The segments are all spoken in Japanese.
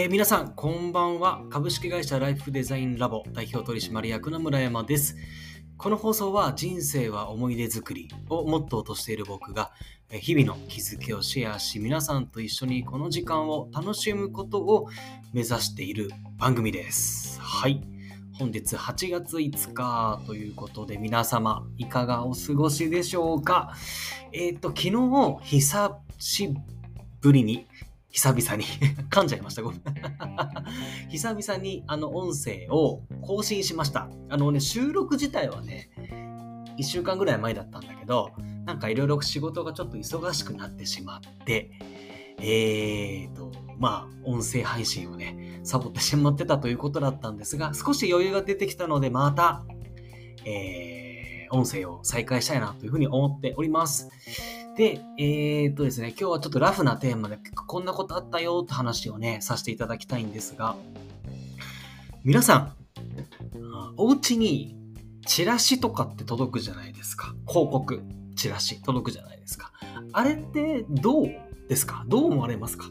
えー皆さん、こんばんは。株式会社ライフデザインラボ代表取締役の村山です。この放送は人生は思い出作りをモットーとしている僕が日々の気づきをシェアし、皆さんと一緒にこの時間を楽しむことを目指している番組です。はい。本日8月5日ということで皆様いかがお過ごしでしょうか？えっ、と、昨日久しぶりに久々に 噛んじゃいました。ごめん。久々にあの音声を更新しました。あのね、収録自体はね、1週間ぐらい前だったんだけど、なんかいろいろ仕事がちょっと忙しくなってしまって、えーと、まあ、音声配信をね、サボってしまってたということだったんですが、少し余裕が出てきたので、また、えー、音声を再開したいなというふうに思っております。で、えー、っとですね、今日はちょっとラフなテーマで、こんなことあったよって話をね、させていただきたいんですが、皆さん、あお家にチラシとかって届くじゃないですか。広告、チラシ届くじゃないですか。あれってどうですか？どう思われますか？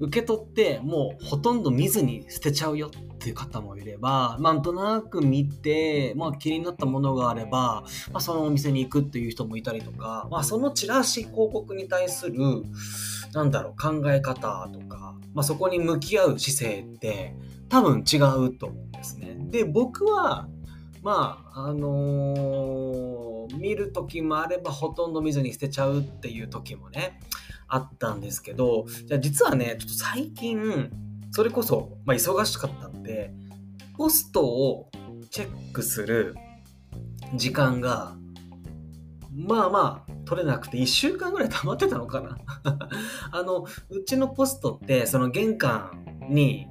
受け取ってもうほとんど見ずに捨てちゃうよっていう方もいれば、なんとなく見て、まあ気になったものがあれば、まあ、そのお店に行くっていう人もいたりとか、まあそのチラシ広告に対する、なんだろう、考え方とか、まあそこに向き合う姿勢って多分違うと思うんですね。で、僕は、まあ、あのー見る時もあればほとんど見ずに捨てちゃうっていう時もね、あったんですけど、じゃあ実はね、ちょっと最近、それこそ、まあ、忙しかったので、ポストをチェックする時間が、まあまあ、取れなくて、1週間ぐらい溜まってたのかな。あの、うちのポストって、その玄関に、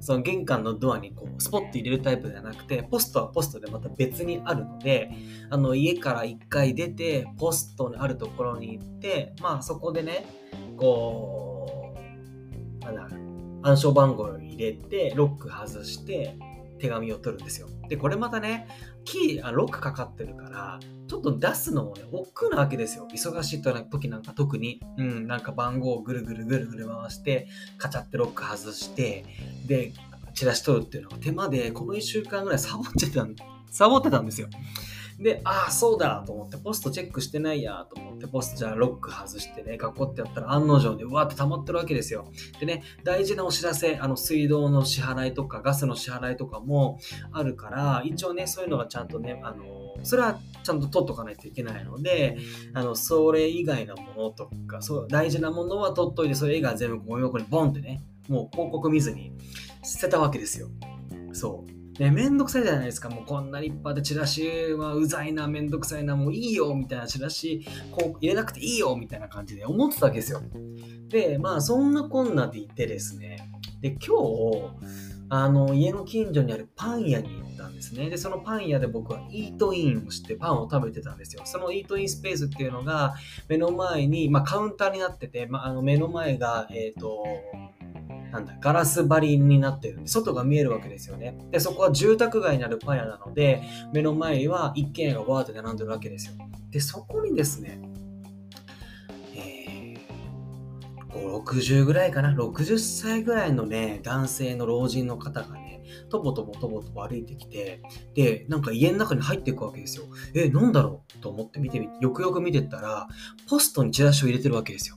その玄関のドアにこうスポッて入れるタイプではなくて、ポストはポストでまた別にあるので、あの家から1回出て、ポストのあるところに行って、まあそこでね、こう、なんだ暗証番号を入れて、ロック外して、手紙を取るんですよ。で、これまたね、キー、あロックかかってるから、ちょっと出すのもね、億劫なわけですよ。忙しい時なんか特に、うん、なんか番号をぐるぐるぐるぐる回して、カチャってロック外して、で、チラシ取るっていうのが手間で、この1週間ぐらいサボってたん、サボってたんですよ。で、ああ、そうだと思って、ポストチェックしてないやと思って、ポストじゃあロック外してね、学校ってやったら案の定でうわーって溜まってるわけですよ。でね、大事なお知らせ、あの、水道の支払いとか、ガスの支払いとかもあるから、一応ね、そういうのがちゃんとね、あの、それはちゃんと取っとかないといけないので、あの、それ以外のものとか、そう、大事なものは取っといて、それ以外は全部ゴミ箱にボンってね、もう広告見ずに捨てたわけですよ。そう。ね、めんどくさいじゃないですか。もうこんな立派でチラシはうざいな、めんどくさいな、もういいよ、みたいなチラシ、こう入れなくていいよ、みたいな感じで思ってたわけですよ。で、まあそんなこんなでいてですね、で、今日、あの、家の近所にあるパン屋に行ったんですね。で、そのパン屋で僕はイートインをしてパンを食べてたんですよ。そのイートインスペースっていうのが、目の前に、まあカウンターになってて、まああの目の前が、えっ、と、なんだ、ガラス張りになってるんで、外が見えるわけですよね。で、そこは住宅街にあるパン屋なので、目の前には一軒家がわーって並んでるわけですよ。で、そこにですね、えー、5、60ぐらいかな、60歳ぐらいのね、男性の老人の方がね、とぼとぼとぼとぼ歩いてきて、で、なんか家の中に入っていくわけですよ。え、なんだろう？と思って見てみて、よくよく見てったら、ポストにチラシを入れてるわけですよ。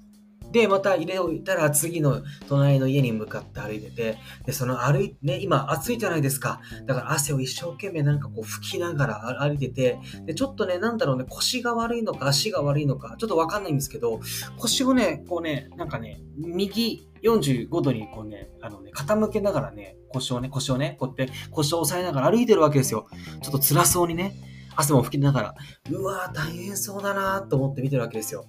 で、また入れ置いたら次の隣の家に向かって歩いてて、で、その歩いね、今暑いじゃないですか。だから汗を一生懸命なんかこう拭きながら歩いてて、で、ちょっとね、なんだろうね、腰が悪いのか足が悪いのか、ちょっとわかんないんですけど、腰をね、こうね、なんかね、右45度にこうね、あのね、傾けながらね、腰をね、腰をね、こうやって腰を押さえながら歩いてるわけですよ。ちょっと辛そうにね、汗も拭きながら、うわー大変そうだなーと思って見てるわけですよ。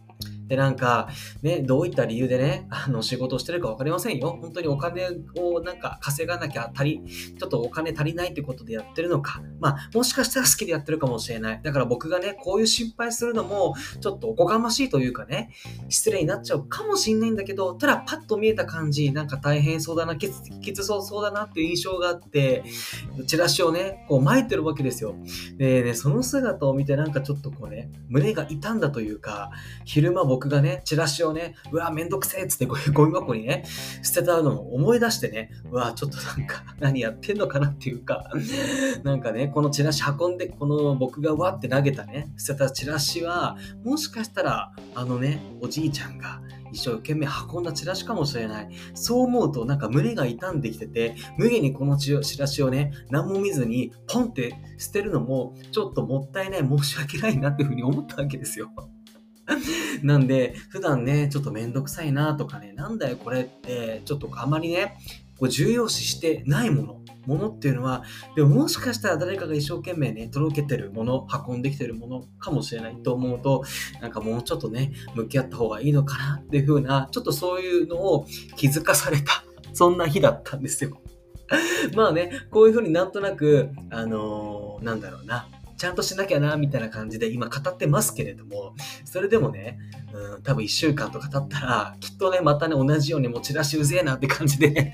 で、なんか、ね、どういった理由でね、あの、仕事をしてるか分かりませんよ。本当にお金をなんか稼がなきゃ足り、ちょっとお金足りないってことでやってるのか。まあ、もしかしたら好きでやってるかもしれない。だから僕がね、こういう心配するのも、ちょっとおこがましいというかね、失礼になっちゃうかもしれないんだけど、ただパッと見えた感じ、なんか大変そうだな、きつきつそうそうだなっていう印象があって、チラシをね、こう巻いてるわけですよ。でね、その姿を見てなんかちょっとこうね、胸が痛んだというか、昼間僕僕がね、チラシをね、うわ、めんどくせえっつってゴミ箱にね、捨てたのを思い出してね、うわ、ちょっとなんか、何やってんのかなっていうか、なんかね、このチラシ運んで、この僕がわって投げたね、捨てたチラシは、もしかしたら、あのね、おじいちゃんが、一生懸命運んだチラシかもしれない。そう思うとなんか胸が痛んできてて、無限にこのチラシをね、何も見ずにポンって捨てるのもちょっともったいない、申し訳ないなっていうふうに思ったわけですよ。なんで、普段ね、ちょっとめんどくさいなとかね、なんだよこれって、ちょっとあまりね、こう重要視してないもの、ものっていうのは、でももしかしたら誰かが一生懸命ね、届けてるもの、運んできてるものかもしれないと思うと、なんかもうちょっとね、向き合った方がいいのかなっていう風な、ちょっとそういうのを気づかされた、そんな日だったんですよ。まあね、こういう風になんとなく、あのー、なんだろうな、ちゃんとしなきゃな、みたいな感じで今語ってますけれども、それでもね、うん、多分1週間とか経ったら、きっとね、またね、同じようにもうチラシうぜえなって感じで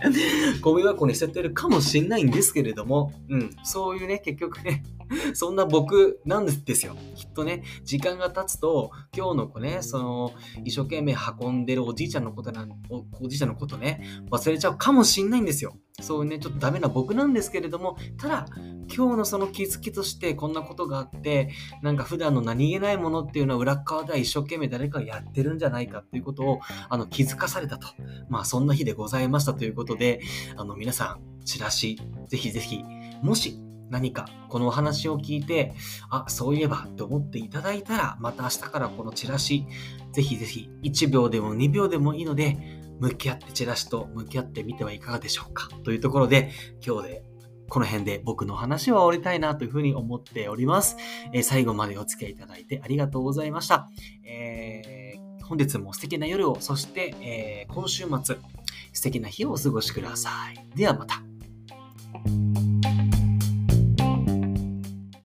ゴミ箱に捨ててるかもしんないんですけれども、うん、そういうね、結局ね、そんな僕なんですよ。きっとね、時間が経つと、今日の子ね、その、一生懸命運んでるおじいちゃんのことなんお、おじいちゃんのことね、忘れちゃうかもしんないんですよ。そうね、ちょっとダメな僕なんですけれども、ただ、今日のその気づきとしてこんなことがあって、なんか普段の何気ないものっていうのは裏側では一生懸命誰かがやってるんじゃないかっていうことを、あの、気づかされたと。まあ、そんな日でございましたということで、あの、皆さん、チラシ、ぜひぜひ、もし何かこのお話を聞いて、あ、そういえばって思っていただいたら、また明日からこのチラシ、ぜひぜひ1秒でも2秒でもいいので、向き合ってチラシと向き合ってみてはいかがでしょうかというところで、今日でこの辺で僕の話は終わりたいなというふうに思っております。えー、最後までお付き合いいただいてありがとうございました。えー、本日も素敵な夜を、そして、えー、今週末、素敵な日をお過ごしください。ではまた。